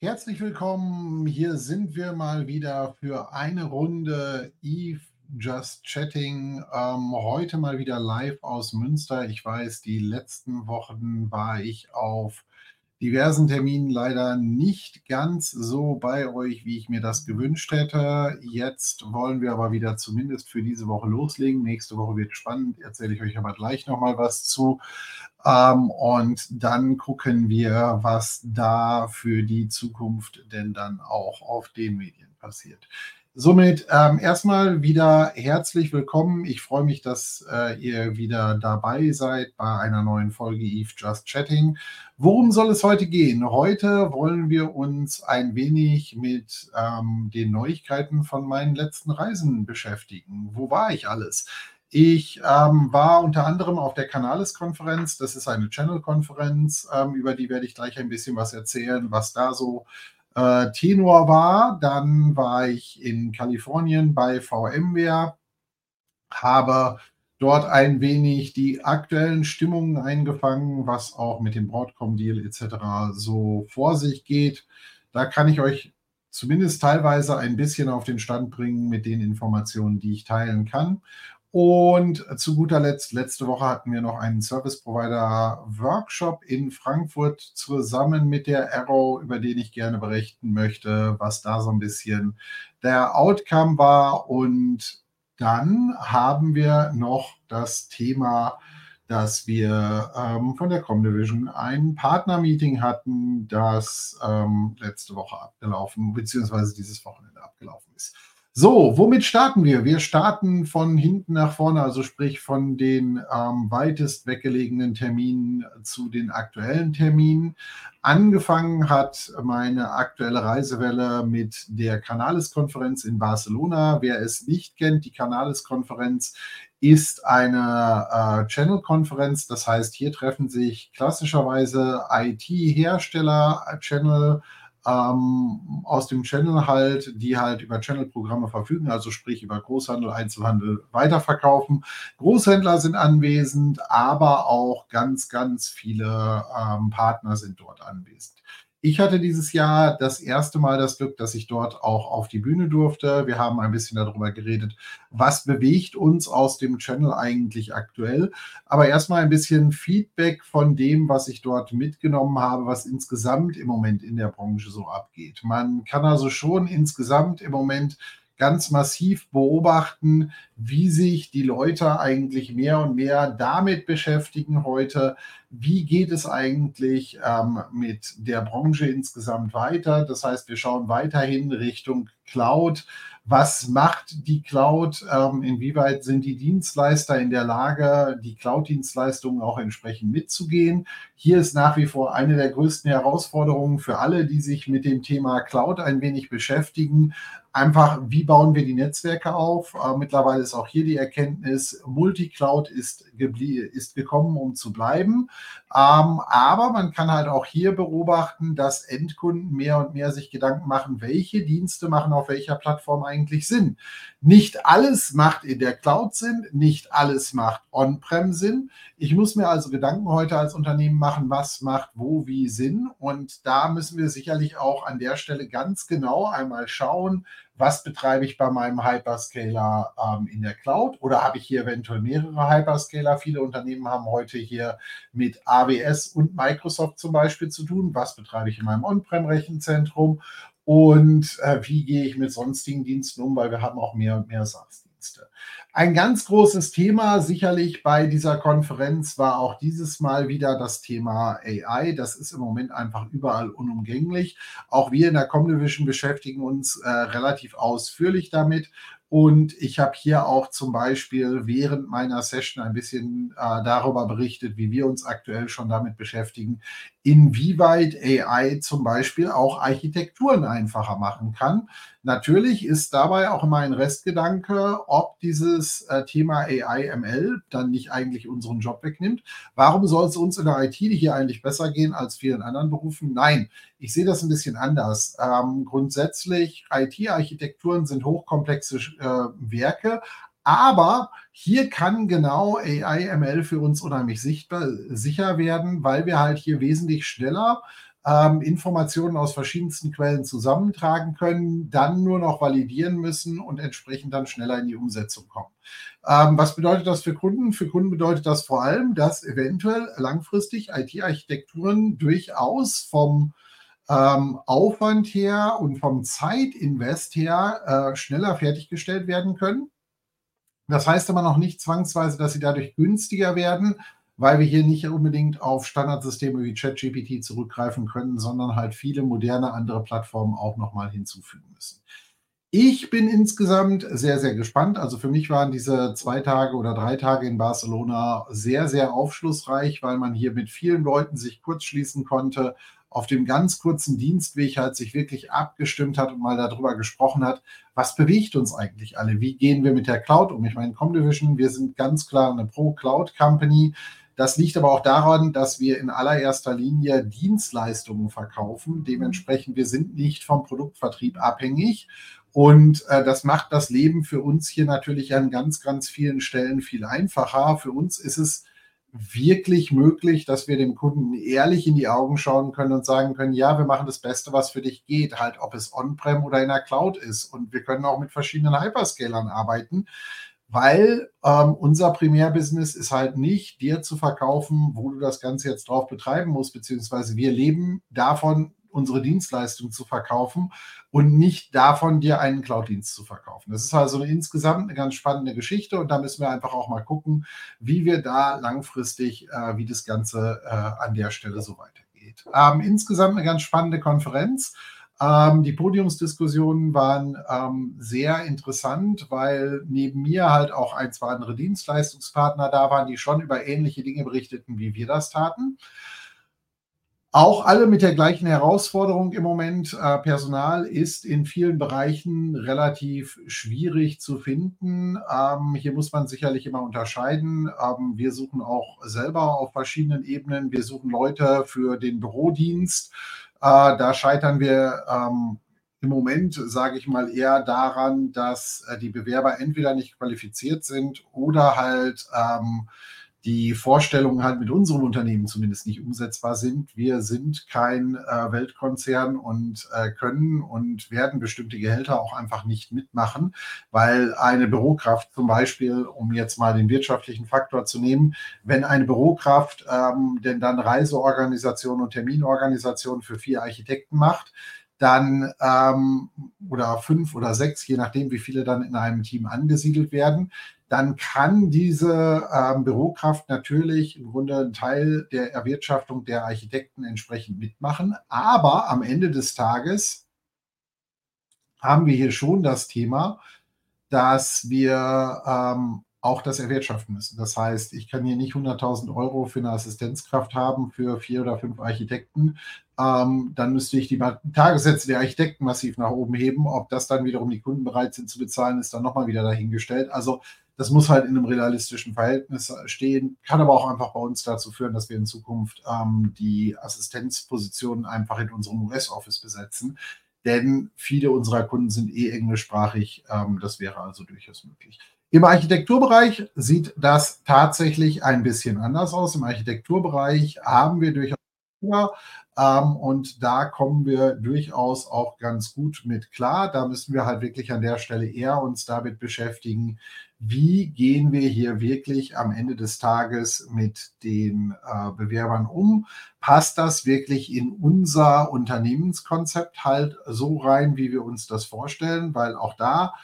Herzlich willkommen. Hier sind wir mal wieder für eine Runde Eve Just Chatting. Ähm, heute mal wieder live aus Münster. Ich weiß, die letzten Wochen war ich auf diversen Terminen leider nicht ganz so bei euch, wie ich mir das gewünscht hätte. Jetzt wollen wir aber wieder zumindest für diese Woche loslegen. Nächste Woche wird spannend, erzähle ich euch aber gleich nochmal was zu. Ähm, und dann gucken wir, was da für die Zukunft denn dann auch auf den Medien passiert. Somit ähm, erstmal wieder herzlich willkommen. Ich freue mich, dass äh, ihr wieder dabei seid bei einer neuen Folge Eve Just Chatting. Worum soll es heute gehen? Heute wollen wir uns ein wenig mit ähm, den Neuigkeiten von meinen letzten Reisen beschäftigen. Wo war ich alles? Ich ähm, war unter anderem auf der Canales-Konferenz. Das ist eine Channel-Konferenz, ähm, über die werde ich gleich ein bisschen was erzählen, was da so äh, Tenor war. Dann war ich in Kalifornien bei VMware, habe dort ein wenig die aktuellen Stimmungen eingefangen, was auch mit dem Broadcom-Deal etc. so vor sich geht. Da kann ich euch zumindest teilweise ein bisschen auf den Stand bringen mit den Informationen, die ich teilen kann. Und zu guter Letzt, letzte Woche hatten wir noch einen Service Provider Workshop in Frankfurt zusammen mit der Arrow, über den ich gerne berichten möchte, was da so ein bisschen der Outcome war. Und dann haben wir noch das Thema, dass wir ähm, von der Comdivision ein Partner-Meeting hatten, das ähm, letzte Woche abgelaufen, beziehungsweise dieses Wochenende abgelaufen ist. So, womit starten wir? Wir starten von hinten nach vorne, also sprich von den ähm, weitest weggelegenen Terminen zu den aktuellen Terminen. Angefangen hat meine aktuelle Reisewelle mit der Canales-Konferenz in Barcelona. Wer es nicht kennt, die Canales-Konferenz ist eine äh, Channel-Konferenz. Das heißt, hier treffen sich klassischerweise IT-Hersteller, Channel- ähm, aus dem Channel halt, die halt über Channel-Programme verfügen, also sprich über Großhandel, Einzelhandel weiterverkaufen. Großhändler sind anwesend, aber auch ganz, ganz viele ähm, Partner sind dort anwesend. Ich hatte dieses Jahr das erste Mal das Glück, dass ich dort auch auf die Bühne durfte. Wir haben ein bisschen darüber geredet, was bewegt uns aus dem Channel eigentlich aktuell. Aber erstmal ein bisschen Feedback von dem, was ich dort mitgenommen habe, was insgesamt im Moment in der Branche so abgeht. Man kann also schon insgesamt im Moment ganz massiv beobachten, wie sich die Leute eigentlich mehr und mehr damit beschäftigen heute, wie geht es eigentlich ähm, mit der Branche insgesamt weiter. Das heißt, wir schauen weiterhin Richtung Cloud. Was macht die Cloud? Ähm, inwieweit sind die Dienstleister in der Lage, die Cloud-Dienstleistungen auch entsprechend mitzugehen? Hier ist nach wie vor eine der größten Herausforderungen für alle, die sich mit dem Thema Cloud ein wenig beschäftigen, einfach, wie bauen wir die Netzwerke auf? Äh, mittlerweile ist auch hier die Erkenntnis, Multicloud ist, ist gekommen, um zu bleiben. Ähm, aber man kann halt auch hier beobachten, dass Endkunden mehr und mehr sich Gedanken machen, welche Dienste machen auf welcher Plattform eigentlich Sinn. Nicht alles macht in der Cloud Sinn, nicht alles macht On-Prem Sinn. Ich muss mir also Gedanken heute als Unternehmen machen, was macht wo wie Sinn. Und da müssen wir sicherlich auch an der Stelle ganz genau einmal schauen, was betreibe ich bei meinem Hyperscaler ähm, in der Cloud oder habe ich hier eventuell mehrere Hyperscaler? Viele Unternehmen haben heute hier mit AWS und Microsoft zum Beispiel zu tun. Was betreibe ich in meinem On-Prem-Rechenzentrum und äh, wie gehe ich mit sonstigen Diensten um, weil wir haben auch mehr und mehr SaaS-Dienste. Ein ganz großes Thema sicherlich bei dieser Konferenz war auch dieses Mal wieder das Thema AI. Das ist im Moment einfach überall unumgänglich. Auch wir in der Comdivision beschäftigen uns äh, relativ ausführlich damit. Und ich habe hier auch zum Beispiel während meiner Session ein bisschen äh, darüber berichtet, wie wir uns aktuell schon damit beschäftigen, inwieweit AI zum Beispiel auch Architekturen einfacher machen kann. Natürlich ist dabei auch immer ein Restgedanke, ob dieses äh, Thema AI, ML dann nicht eigentlich unseren Job wegnimmt. Warum soll es uns in der IT hier eigentlich besser gehen als vielen anderen Berufen? Nein, ich sehe das ein bisschen anders. Ähm, grundsätzlich, IT-Architekturen sind hochkomplexe äh, Werke, aber hier kann genau AI, ML für uns unheimlich sichtbar, sicher werden, weil wir halt hier wesentlich schneller ähm, Informationen aus verschiedensten Quellen zusammentragen können, dann nur noch validieren müssen und entsprechend dann schneller in die Umsetzung kommen. Ähm, was bedeutet das für Kunden? Für Kunden bedeutet das vor allem, dass eventuell langfristig IT-Architekturen durchaus vom ähm, Aufwand her und vom Zeitinvest her äh, schneller fertiggestellt werden können. Das heißt aber noch nicht zwangsweise, dass sie dadurch günstiger werden, weil wir hier nicht unbedingt auf Standardsysteme wie ChatGPT zurückgreifen können, sondern halt viele moderne andere Plattformen auch nochmal hinzufügen müssen. Ich bin insgesamt sehr, sehr gespannt. Also für mich waren diese zwei Tage oder drei Tage in Barcelona sehr, sehr aufschlussreich, weil man hier mit vielen Leuten sich kurz schließen konnte, auf dem ganz kurzen Dienstweg halt sich wirklich abgestimmt hat und mal darüber gesprochen hat, was bewegt uns eigentlich alle? Wie gehen wir mit der Cloud um? Ich meine, Comdivision, wir sind ganz klar eine Pro-Cloud-Company. Das liegt aber auch daran, dass wir in allererster Linie Dienstleistungen verkaufen. Dementsprechend, wir sind nicht vom Produktvertrieb abhängig. Und äh, das macht das Leben für uns hier natürlich an ganz, ganz vielen Stellen viel einfacher. Für uns ist es wirklich möglich, dass wir dem Kunden ehrlich in die Augen schauen können und sagen können, ja, wir machen das Beste, was für dich geht, halt ob es on-prem oder in der Cloud ist. Und wir können auch mit verschiedenen Hyperscalern arbeiten weil ähm, unser Primärbusiness ist halt nicht, dir zu verkaufen, wo du das Ganze jetzt drauf betreiben musst, beziehungsweise wir leben davon, unsere Dienstleistung zu verkaufen und nicht davon, dir einen Cloud-Dienst zu verkaufen. Das ist also insgesamt eine ganz spannende Geschichte und da müssen wir einfach auch mal gucken, wie wir da langfristig, äh, wie das Ganze äh, an der Stelle so weitergeht. Ähm, insgesamt eine ganz spannende Konferenz. Ähm, die Podiumsdiskussionen waren ähm, sehr interessant, weil neben mir halt auch ein, zwei andere Dienstleistungspartner da waren, die schon über ähnliche Dinge berichteten, wie wir das taten. Auch alle mit der gleichen Herausforderung im Moment. Äh, Personal ist in vielen Bereichen relativ schwierig zu finden. Ähm, hier muss man sicherlich immer unterscheiden. Ähm, wir suchen auch selber auf verschiedenen Ebenen. Wir suchen Leute für den Bürodienst. Äh, da scheitern wir ähm, im Moment, sage ich mal, eher daran, dass äh, die Bewerber entweder nicht qualifiziert sind oder halt die Vorstellungen halt mit unserem Unternehmen zumindest nicht umsetzbar sind. Wir sind kein äh, Weltkonzern und äh, können und werden bestimmte Gehälter auch einfach nicht mitmachen, weil eine Bürokraft zum Beispiel, um jetzt mal den wirtschaftlichen Faktor zu nehmen, wenn eine Bürokraft ähm, denn dann Reiseorganisation und Terminorganisation für vier Architekten macht, dann ähm, oder fünf oder sechs, je nachdem, wie viele dann in einem Team angesiedelt werden, dann kann diese ähm, Bürokraft natürlich im Grunde einen Teil der Erwirtschaftung der Architekten entsprechend mitmachen. Aber am Ende des Tages haben wir hier schon das Thema, dass wir ähm, auch das erwirtschaften müssen. Das heißt, ich kann hier nicht 100.000 Euro für eine Assistenzkraft haben für vier oder fünf Architekten. Ähm, dann müsste ich die Tagessätze der Architekten massiv nach oben heben. Ob das dann wiederum die Kunden bereit sind zu bezahlen, ist dann nochmal wieder dahingestellt. Also das muss halt in einem realistischen Verhältnis stehen, kann aber auch einfach bei uns dazu führen, dass wir in Zukunft ähm, die Assistenzpositionen einfach in unserem US-Office besetzen. Denn viele unserer Kunden sind eh englischsprachig. Ähm, das wäre also durchaus möglich. Im Architekturbereich sieht das tatsächlich ein bisschen anders aus. Im Architekturbereich haben wir durchaus ähm, und da kommen wir durchaus auch ganz gut mit klar. Da müssen wir halt wirklich an der Stelle eher uns damit beschäftigen, wie gehen wir hier wirklich am Ende des Tages mit den äh, Bewerbern um? Passt das wirklich in unser Unternehmenskonzept halt so rein, wie wir uns das vorstellen? Weil auch da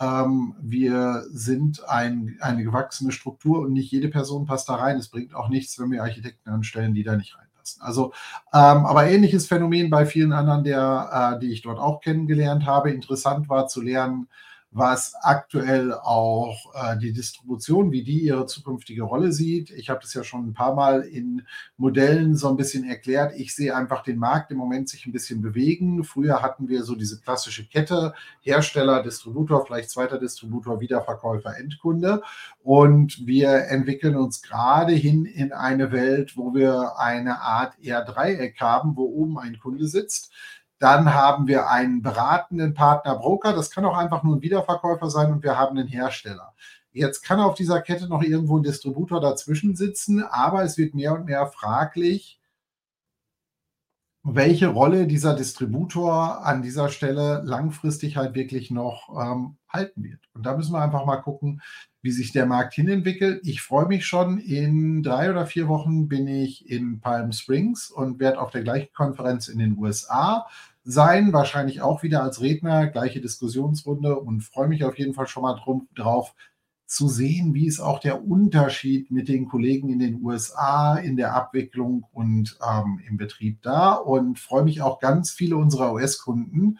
ähm, wir sind ein, eine gewachsene Struktur und nicht jede Person passt da rein. Es bringt auch nichts, wenn wir Architekten anstellen, die da nicht reinpassen. Also, ähm, aber ähnliches Phänomen bei vielen anderen, der, äh, die ich dort auch kennengelernt habe. Interessant war zu lernen, was aktuell auch äh, die Distribution, wie die ihre zukünftige Rolle sieht. Ich habe das ja schon ein paar Mal in Modellen so ein bisschen erklärt. Ich sehe einfach den Markt im Moment sich ein bisschen bewegen. Früher hatten wir so diese klassische Kette, Hersteller, Distributor, vielleicht zweiter Distributor, Wiederverkäufer, Endkunde. Und wir entwickeln uns gerade hin in eine Welt, wo wir eine Art eher Dreieck haben, wo oben ein Kunde sitzt dann haben wir einen beratenden Partner Broker. Das kann auch einfach nur ein Wiederverkäufer sein und wir haben einen Hersteller. Jetzt kann auf dieser Kette noch irgendwo ein Distributor dazwischen sitzen, aber es wird mehr und mehr fraglich, welche Rolle dieser Distributor an dieser Stelle langfristig halt wirklich noch ähm, halten wird. Und da müssen wir einfach mal gucken, wie sich der Markt hinentwickelt. Ich freue mich schon. In drei oder vier Wochen bin ich in Palm Springs und werde auf der gleichen Konferenz in den USA sein. Wahrscheinlich auch wieder als Redner, gleiche Diskussionsrunde und freue mich auf jeden Fall schon mal drum, drauf zu sehen, wie ist auch der Unterschied mit den Kollegen in den USA in der Abwicklung und ähm, im Betrieb da. Und freue mich auch ganz viele unserer US-Kunden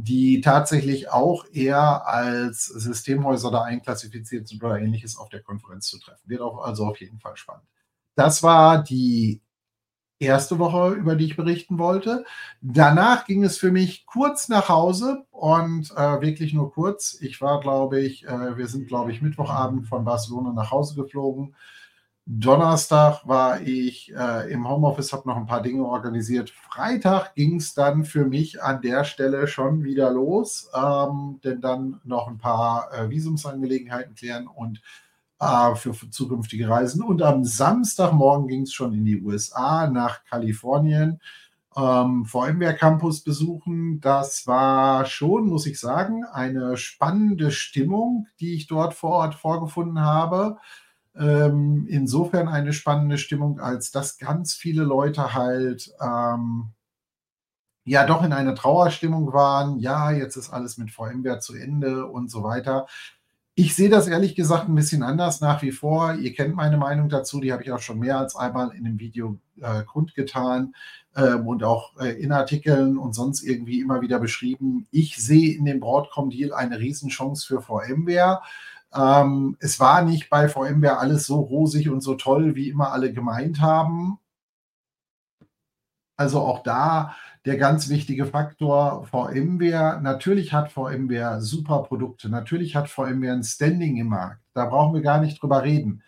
die tatsächlich auch eher als Systemhäuser da einklassifiziert sind oder ähnliches auf der Konferenz zu treffen. Wird auch also auf jeden Fall spannend. Das war die erste Woche, über die ich berichten wollte. Danach ging es für mich kurz nach Hause und äh, wirklich nur kurz. Ich war, glaube ich, äh, wir sind, glaube ich, Mittwochabend von Barcelona nach Hause geflogen Donnerstag war ich äh, im Homeoffice, habe noch ein paar Dinge organisiert. Freitag ging es dann für mich an der Stelle schon wieder los, ähm, denn dann noch ein paar äh, Visumsangelegenheiten klären und für, für, zukünftige Reisen. Und am Samstagmorgen ging es schon in die USA, nach Kalifornien. Ähm, VMware Campus besuchen. Das war schon, muss ich sagen, eine spannende Stimmung, die ich dort vor Ort vorgefunden habe ähm, insofern eine spannende Stimmung, als dass ganz viele Leute halt ähm, ja doch in einer Trauerstimmung waren. Ja, jetzt ist alles mit VMware zu Ende und so weiter. Ich sehe das ehrlich gesagt ein bisschen anders nach wie vor. Ihr kennt meine Meinung dazu, die habe ich auch schon mehr als einmal in dem Video äh, kundgetan ähm, und auch äh, in Artikeln und sonst irgendwie immer wieder beschrieben. Ich sehe in dem Broadcom-Deal eine Riesenchance für VMware. Ähm, es war nicht bei VMware alles so rosig und so toll, wie immer alle gemeint haben. Also auch da der ganz wichtige Faktor VMware. Natürlich hat VMware super Produkte. Natürlich hat VMware ein Standing im Markt. Da brauchen wir gar nicht drüber reden.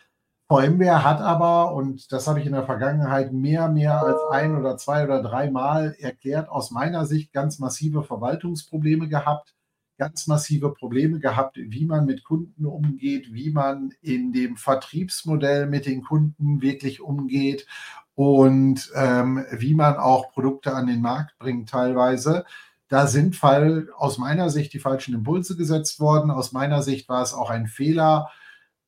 VMware hat aber, und das habe ich in der Vergangenheit mehr, mehr als ein oder zwei oder dreimal erklärt, aus meiner Sicht ganz massive Verwaltungsprobleme gehabt ganz massive Probleme gehabt, wie man mit Kunden umgeht, wie man in dem Vertriebsmodell mit den Kunden wirklich umgeht und ähm, wie man auch Produkte an den Markt bringt teilweise. Da sind Fall, aus meiner Sicht die falschen Impulse gesetzt worden. Aus meiner Sicht war es auch ein Fehler,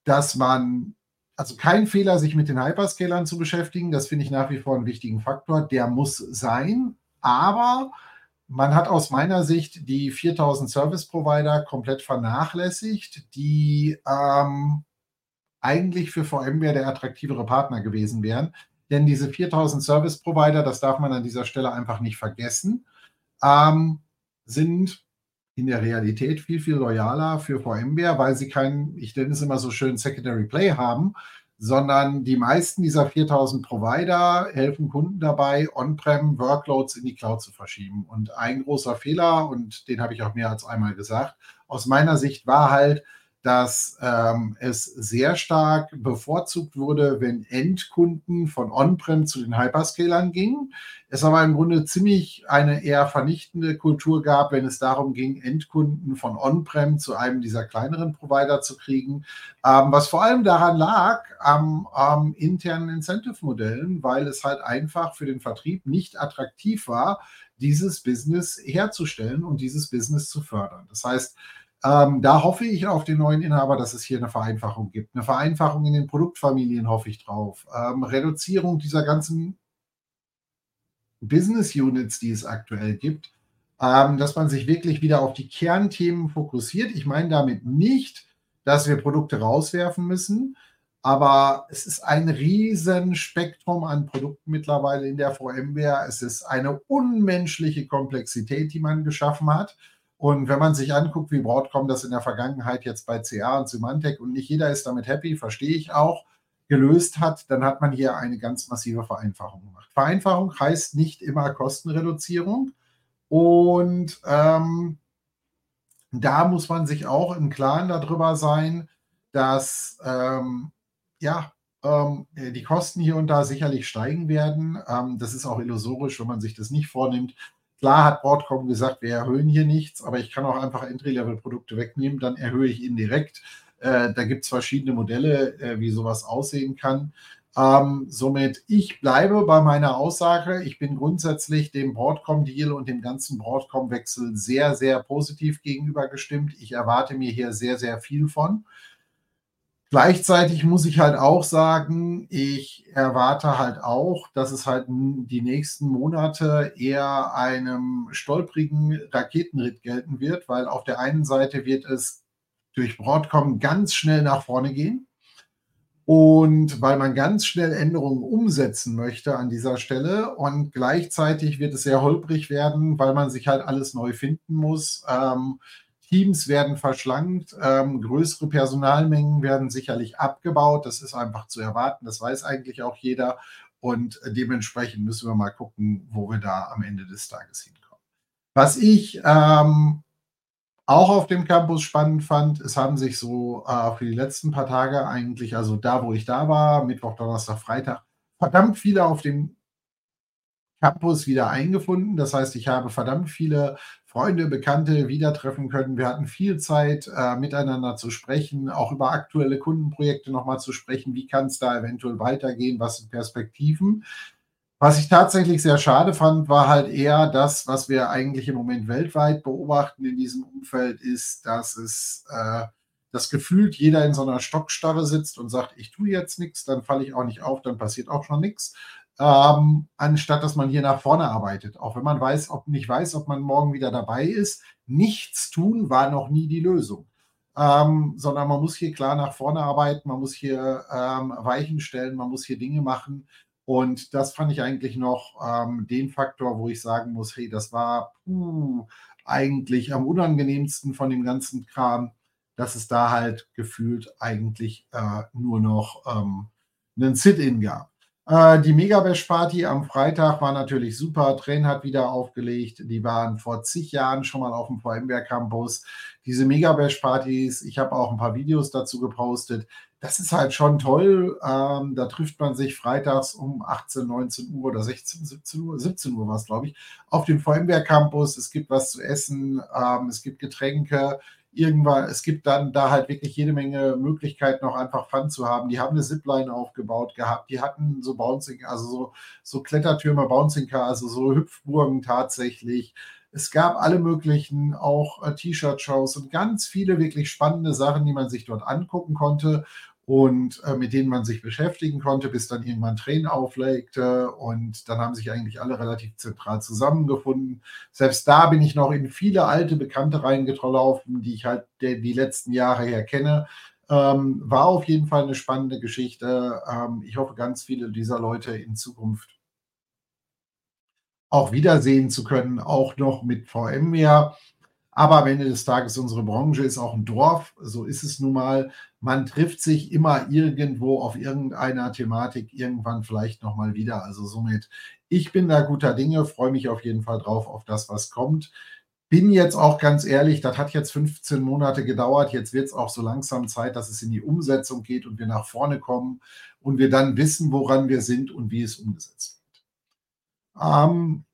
dass man, also kein Fehler, sich mit den Hyperscalern zu beschäftigen. Das finde ich nach wie vor einen wichtigen Faktor. Der muss sein. Aber man hat aus meiner Sicht die 4000 Service Provider komplett vernachlässigt, die ähm, eigentlich für VMware der attraktivere Partner gewesen wären. Denn diese 4000 Service Provider, das darf man an dieser Stelle einfach nicht vergessen, ähm, sind in der Realität viel, viel loyaler für VMware, weil sie keinen, ich nenne es immer so schön, Secondary Play haben, sondern die meisten dieser 4000 Provider helfen Kunden dabei, On-Prem-Workloads in die Cloud zu verschieben. Und ein großer Fehler, und den habe ich auch mehr als einmal gesagt, aus meiner Sicht war halt, dass ähm, es sehr stark bevorzugt wurde, wenn Endkunden von On-Prem zu den Hyperscalern gingen. Es aber im Grunde ziemlich eine eher vernichtende Kultur gab, wenn es darum ging, Endkunden von On-Prem zu einem dieser kleineren Provider zu kriegen, ähm, was vor allem daran lag am ähm, internen Incentive-Modellen, weil es halt einfach für den Vertrieb nicht attraktiv war, dieses Business herzustellen und dieses Business zu fördern. Das heißt, ähm, da hoffe ich auf den neuen Inhaber, dass es hier eine Vereinfachung gibt. Eine Vereinfachung in den Produktfamilien hoffe ich drauf. Ähm, Reduzierung dieser ganzen Business Units, die es aktuell gibt, ähm, dass man sich wirklich wieder auf die Kernthemen fokussiert. Ich meine damit nicht, dass wir Produkte rauswerfen müssen, aber es ist ein Riesenspektrum an Produkten mittlerweile in der VMware. Es ist eine unmenschliche Komplexität, die man geschaffen hat. Und wenn man sich anguckt, wie Broadcom das in der Vergangenheit jetzt bei CA und Symantec und nicht jeder ist damit happy, verstehe ich auch, gelöst hat, dann hat man hier eine ganz massive Vereinfachung gemacht. Vereinfachung heißt nicht immer Kostenreduzierung. Und ähm, da muss man sich auch im Klaren darüber sein, dass ähm, ja, ähm, die Kosten hier und da sicherlich steigen werden. Ähm, das ist auch illusorisch, wenn man sich das nicht vornimmt. Klar hat Broadcom gesagt, wir erhöhen hier nichts, aber ich kann auch einfach Entry-Level-Produkte wegnehmen, dann erhöhe ich indirekt. Äh, da gibt es verschiedene Modelle, äh, wie sowas aussehen kann. Ähm, somit, ich bleibe bei meiner Aussage. Ich bin grundsätzlich dem Broadcom-Deal und dem ganzen Broadcom-Wechsel sehr, sehr positiv gegenüber gestimmt. Ich erwarte mir hier sehr, sehr viel von. Gleichzeitig muss ich halt auch sagen, ich erwarte halt auch, dass es halt die nächsten Monate eher einem stolprigen Raketenritt gelten wird, weil auf der einen Seite wird es durch Broadcom ganz schnell nach vorne gehen. Und weil man ganz schnell Änderungen umsetzen möchte an dieser Stelle und gleichzeitig wird es sehr holprig werden, weil man sich halt alles neu finden muss. Ähm, Teams werden verschlankt, ähm, größere Personalmengen werden sicherlich abgebaut. Das ist einfach zu erwarten. Das weiß eigentlich auch jeder. Und dementsprechend müssen wir mal gucken, wo wir da am Ende des Tages hinkommen. Was ich ähm, auch auf dem Campus spannend fand, es haben sich so äh, für die letzten paar Tage eigentlich, also da, wo ich da war, Mittwoch, Donnerstag, Freitag, verdammt viele auf dem Campus wieder eingefunden. Das heißt, ich habe verdammt viele Freunde, Bekannte wieder treffen können. Wir hatten viel Zeit, äh, miteinander zu sprechen, auch über aktuelle Kundenprojekte nochmal zu sprechen. Wie kann es da eventuell weitergehen? Was sind Perspektiven? Was ich tatsächlich sehr schade fand, war halt eher das, was wir eigentlich im Moment weltweit beobachten in diesem Umfeld, ist, dass es äh, das gefühlt jeder in so einer Stockstarre sitzt und sagt, ich tue jetzt nichts, dann falle ich auch nicht auf, dann passiert auch schon nichts, ähm, anstatt dass man hier nach vorne arbeitet. Auch wenn man weiß, ob nicht weiß, ob man morgen wieder dabei ist, nichts tun war noch nie die Lösung. Ähm, sondern man muss hier klar nach vorne arbeiten, man muss hier ähm, Weichen stellen, man muss hier Dinge machen, und das fand ich eigentlich noch ähm, den Faktor, wo ich sagen muss, hey, das war puh, eigentlich am unangenehmsten von dem ganzen Kram, dass es da halt gefühlt eigentlich äh, nur noch ähm, einen Sit-In gab. Äh, die Megabash-Party am Freitag war natürlich super. Train hat wieder aufgelegt. Die waren vor zig Jahren schon mal auf dem VMware Campus. Diese Megabash-Partys, ich habe auch ein paar Videos dazu gepostet das ist halt schon toll. Ähm, da trifft man sich freitags um 18, 19 Uhr oder 16, 17 Uhr, 17 Uhr war es, glaube ich, auf dem VMware Campus. Es gibt was zu essen, ähm, es gibt Getränke. Irgendwann, es gibt dann da halt wirklich jede Menge Möglichkeiten, auch einfach Fun zu haben. Die haben eine Zipline aufgebaut gehabt, die hatten so Bouncing, also so, so Klettertürme, Bouncing Car, also so Hüpfburgen tatsächlich. Es gab alle möglichen auch äh, T-Shirt-Shows und ganz viele wirklich spannende Sachen, die man sich dort angucken konnte und äh, mit denen man sich beschäftigen konnte, bis dann irgendwann Tränen auflegte und dann haben sich eigentlich alle relativ zentral zusammengefunden. Selbst da bin ich noch in viele alte Bekannte reingelaufen, die ich halt die, die letzten Jahre her kenne. Ähm, war auf jeden Fall eine spannende Geschichte. Ähm, ich hoffe, ganz viele dieser Leute in Zukunft auch wiedersehen zu können, auch noch mit VMware. Aber am Ende des Tages, unsere Branche ist auch ein Dorf, so ist es nun mal. Man trifft sich immer irgendwo auf irgendeiner Thematik irgendwann vielleicht nochmal wieder. Also somit, ich bin da guter Dinge, freue mich auf jeden Fall drauf, auf das, was kommt. Bin jetzt auch ganz ehrlich, das hat jetzt 15 Monate gedauert. Jetzt wird es auch so langsam Zeit, dass es in die Umsetzung geht und wir nach vorne kommen und wir dann wissen, woran wir sind und wie es umgesetzt wird. Ähm,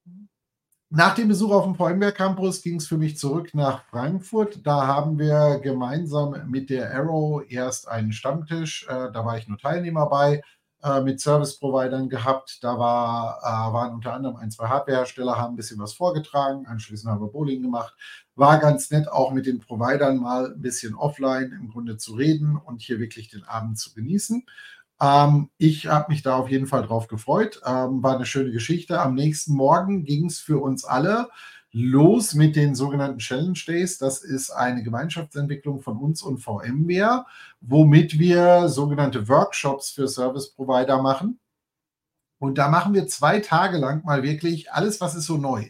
nach dem Besuch auf dem VMware Campus ging es für mich zurück nach Frankfurt. Da haben wir gemeinsam mit der Arrow erst einen Stammtisch, äh, da war ich nur Teilnehmer bei, äh, mit Service-Providern gehabt. Da war, äh, waren unter anderem ein, zwei Hardwarehersteller, haben ein bisschen was vorgetragen. Anschließend haben wir Bowling gemacht. War ganz nett, auch mit den Providern mal ein bisschen offline im Grunde zu reden und hier wirklich den Abend zu genießen. Ähm, ich habe mich da auf jeden Fall drauf gefreut. Ähm, war eine schöne Geschichte. Am nächsten Morgen ging es für uns alle los mit den sogenannten Challenge Days. Das ist eine Gemeinschaftsentwicklung von uns und VMware, womit wir sogenannte Workshops für Service Provider machen. Und da machen wir zwei Tage lang mal wirklich alles, was ist so neu.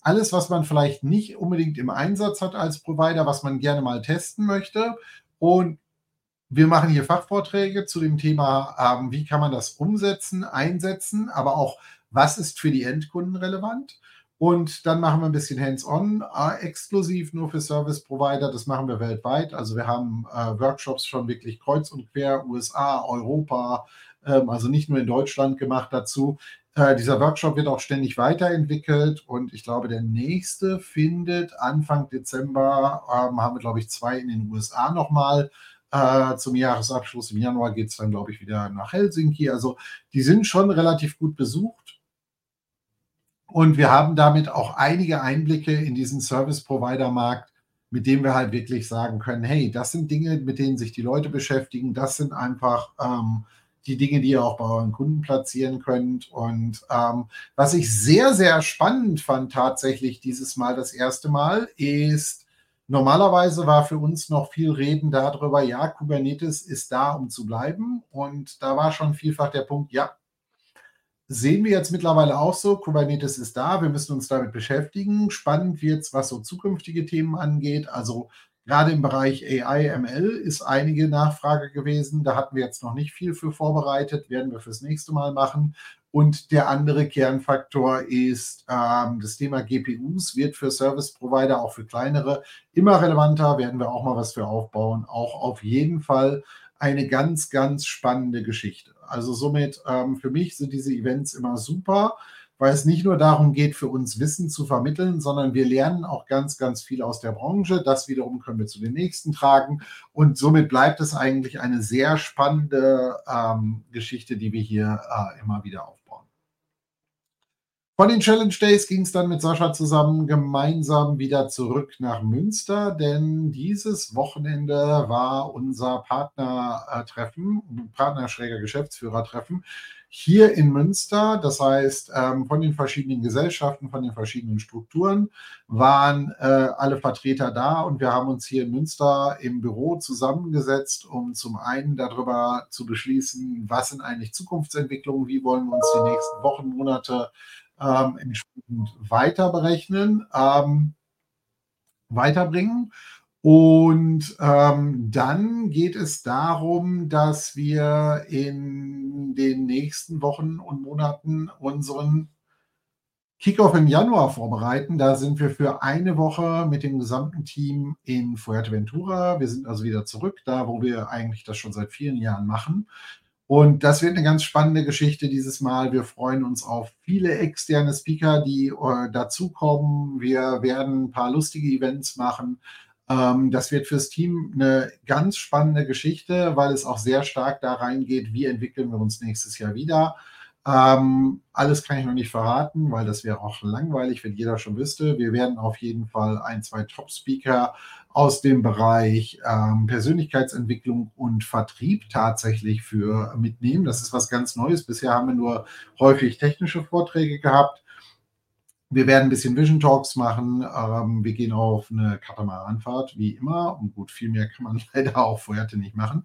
Alles, was man vielleicht nicht unbedingt im Einsatz hat als Provider, was man gerne mal testen möchte. Und wir machen hier Fachvorträge zu dem Thema, ähm, wie kann man das umsetzen, einsetzen, aber auch, was ist für die Endkunden relevant. Und dann machen wir ein bisschen Hands-on, äh, exklusiv nur für Service Provider. Das machen wir weltweit. Also wir haben äh, Workshops schon wirklich kreuz und quer, USA, Europa, ähm, also nicht nur in Deutschland gemacht dazu. Äh, dieser Workshop wird auch ständig weiterentwickelt und ich glaube, der nächste findet Anfang Dezember, ähm, haben wir, glaube ich, zwei in den USA nochmal äh, zum Jahresabschluss. Im Januar geht es dann, glaube ich, wieder nach Helsinki. Also die sind schon relativ gut besucht. Und wir haben damit auch einige Einblicke in diesen Service-Provider-Markt, mit dem wir halt wirklich sagen können, hey, das sind Dinge, mit denen sich die Leute beschäftigen. Das sind einfach ähm, die Dinge, die ihr auch bei euren Kunden platzieren könnt. Und ähm, was ich sehr, sehr spannend fand tatsächlich dieses Mal, das erste Mal, ist, normalerweise war für uns noch viel Reden darüber, ja, Kubernetes ist da, um zu bleiben. Und da war schon vielfach der Punkt, ja, sehen wir jetzt mittlerweile auch so. Kubernetes ist da, wir müssen uns damit beschäftigen. Spannend wird es, was so zukünftige Themen angeht. Also Gerade im Bereich AI, ML ist einige Nachfrage gewesen. Da hatten wir jetzt noch nicht viel für vorbereitet, werden wir fürs nächste Mal machen. Und der andere Kernfaktor ist ähm, das Thema GPUs wird für Service Provider, auch für kleinere, immer relevanter. Werden wir auch mal was für aufbauen. Auch auf jeden Fall eine ganz, ganz spannende Geschichte. Also somit ähm, für mich sind diese Events immer super weil es nicht nur darum geht, für uns Wissen zu vermitteln, sondern wir lernen auch ganz, ganz viel aus der Branche. Das wiederum können wir zu den nächsten tragen. Und somit bleibt es eigentlich eine sehr spannende ähm, Geschichte, die wir hier äh, immer wieder aufbauen. Von den Challenge Days ging es dann mit Sascha zusammen gemeinsam wieder zurück nach Münster, denn dieses Wochenende war unser Partnertreffen, Partnerschräger Geschäftsführertreffen hier in Münster. Das heißt, ähm, von den verschiedenen Gesellschaften, von den verschiedenen Strukturen waren äh, alle Vertreter da und wir haben uns hier in Münster im Büro zusammengesetzt, um zum einen darüber zu beschließen, was sind eigentlich Zukunftsentwicklungen, wie wollen wir uns die nächsten Wochen, Monate ähm, entsprechend weiter berechnen, ähm, weiterbringen. Und ähm, dann geht es darum, dass wir in den nächsten Wochen und Monaten unseren Kickoff im Januar vorbereiten. Da sind wir für eine Woche mit dem gesamten Team in Fuerteventura. Wir sind also wieder zurück, da wo wir eigentlich das schon seit vielen Jahren machen. Und das wird eine ganz spannende Geschichte dieses Mal. Wir freuen uns auf viele externe Speaker, die äh, dazukommen. Wir werden ein paar lustige Events machen. Ähm, das wird fürs Team eine ganz spannende Geschichte, weil es auch sehr stark da reingeht, wie entwickeln wir uns nächstes Jahr wieder. Ähm, alles kann ich noch nicht verraten, weil das wäre auch langweilig, wenn jeder schon wüsste. Wir werden auf jeden Fall ein, zwei Top-Speaker aus dem Bereich ähm, Persönlichkeitsentwicklung und Vertrieb tatsächlich für mitnehmen. Das ist was ganz Neues. Bisher haben wir nur häufig technische Vorträge gehabt. Wir werden ein bisschen Vision Talks machen. Ähm, wir gehen auf eine Katamaranfahrt, wie immer. Und gut, viel mehr kann man leider auch vorher nicht machen.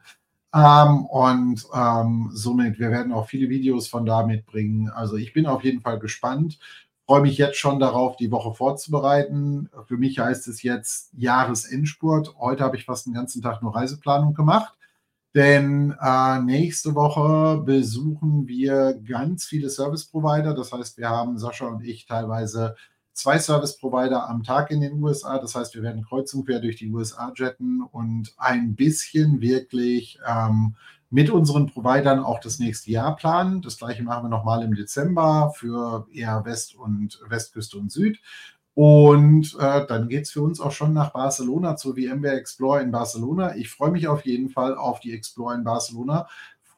Ähm, und ähm, somit, wir werden auch viele Videos von da mitbringen. Also ich bin auf jeden Fall gespannt. Freue mich jetzt schon darauf, die Woche vorzubereiten. Für mich heißt es jetzt Jahresendspurt. Heute habe ich fast den ganzen Tag nur Reiseplanung gemacht. Denn äh, nächste Woche besuchen wir ganz viele Service Provider. Das heißt, wir haben Sascha und ich teilweise zwei Service Provider am Tag in den USA. Das heißt, wir werden kreuz und quer durch die USA jetten und ein bisschen wirklich ähm, mit unseren Providern auch das nächste Jahr planen. Das gleiche machen wir nochmal im Dezember für eher West- und Westküste und Süd. Und äh, dann geht es für uns auch schon nach Barcelona zur VMware Explore in Barcelona. Ich freue mich auf jeden Fall auf die Explore in Barcelona.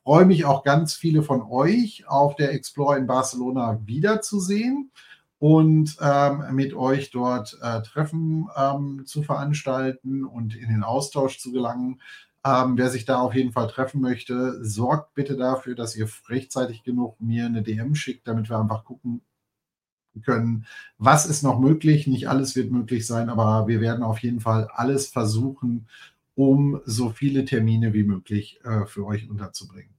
Freue mich auch ganz viele von euch auf der Explore in Barcelona wiederzusehen und ähm, mit euch dort äh, Treffen ähm, zu veranstalten und in den Austausch zu gelangen. Ähm, wer sich da auf jeden Fall treffen möchte, sorgt bitte dafür, dass ihr rechtzeitig genug mir eine DM schickt, damit wir einfach gucken, können, was ist noch möglich. Nicht alles wird möglich sein, aber wir werden auf jeden Fall alles versuchen, um so viele Termine wie möglich äh, für euch unterzubringen.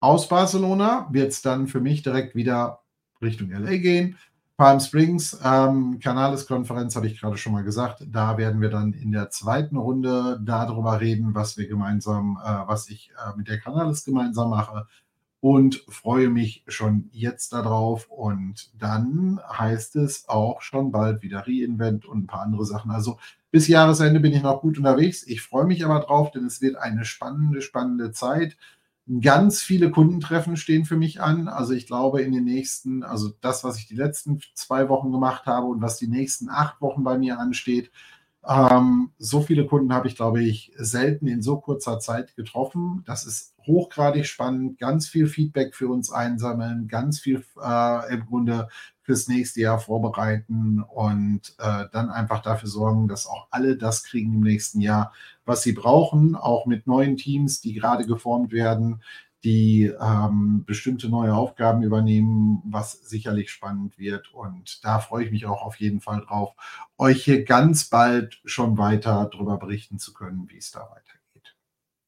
Aus Barcelona wird es dann für mich direkt wieder Richtung LA gehen. Palm Springs, ähm, Canales-Konferenz habe ich gerade schon mal gesagt. Da werden wir dann in der zweiten Runde darüber reden, was wir gemeinsam, äh, was ich äh, mit der Canales gemeinsam mache und freue mich schon jetzt darauf. Und dann heißt es auch schon bald wieder Reinvent und ein paar andere Sachen. Also bis Jahresende bin ich noch gut unterwegs. Ich freue mich aber drauf, denn es wird eine spannende, spannende Zeit. Ganz viele Kundentreffen stehen für mich an. Also ich glaube, in den nächsten, also das, was ich die letzten zwei Wochen gemacht habe und was die nächsten acht Wochen bei mir ansteht, Ähm, so viele Kunden habe ich, glaube ich, selten in so kurzer Zeit getroffen. Das ist hochgradig spannend, ganz viel Feedback für uns einsammeln, ganz viel äh, im Grunde fürs nächste Jahr vorbereiten und äh, dann einfach dafür sorgen, dass auch alle das kriegen im nächsten Jahr, was sie brauchen, auch mit neuen Teams, die gerade geformt werden, die ähm, bestimmte neue Aufgaben übernehmen, was sicherlich spannend wird. Und da freue ich mich auch auf jeden Fall drauf, euch hier ganz bald schon weiter darüber berichten zu können, wie es da weitergeht.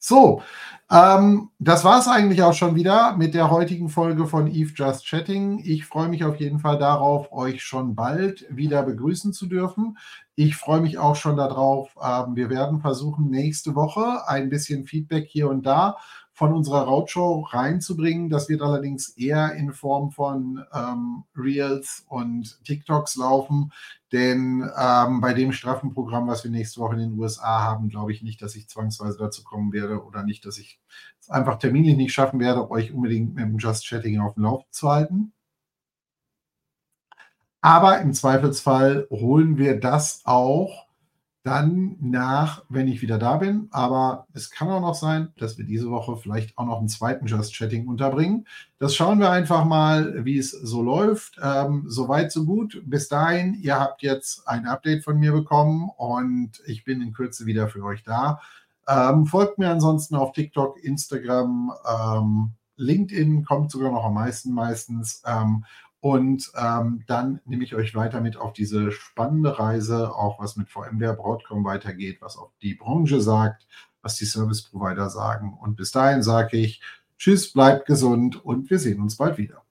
So, ähm, das war es eigentlich auch schon wieder mit der heutigen Folge von Eve Just Chatting. Ich freue mich auf jeden Fall darauf, euch schon bald wieder begrüßen zu dürfen. Ich freue mich auch schon darauf. Ähm, wir werden versuchen, nächste Woche ein bisschen Feedback hier und da von unserer Roadshow reinzubringen. Das wird allerdings eher in Form von ähm, Reels und TikToks laufen, denn ähm, bei dem straffen Programm, was wir nächste Woche in den USA haben, glaube ich nicht, dass ich zwangsweise dazu kommen werde oder nicht, dass ich es einfach terminlich nicht schaffen werde, euch unbedingt mit dem Just Chatting auf dem Lauf zu halten. Aber im Zweifelsfall holen wir das auch dann nach, wenn ich wieder da bin. Aber es kann auch noch sein, dass wir diese Woche vielleicht auch noch einen zweiten Just Chatting unterbringen. Das schauen wir einfach mal, wie es so läuft. Ähm, Soweit, so gut. Bis dahin, ihr habt jetzt ein Update von mir bekommen und ich bin in Kürze wieder für euch da. Ähm, folgt mir ansonsten auf TikTok, Instagram, ähm, LinkedIn kommt sogar noch am meisten meistens. Ähm, und ähm, dann nehme ich euch weiter mit auf diese spannende Reise, auch was mit VMware Broadcom weitergeht, was auch die Branche sagt, was die Service Provider sagen. Und bis dahin sage ich, tschüss, bleibt gesund und wir sehen uns bald wieder.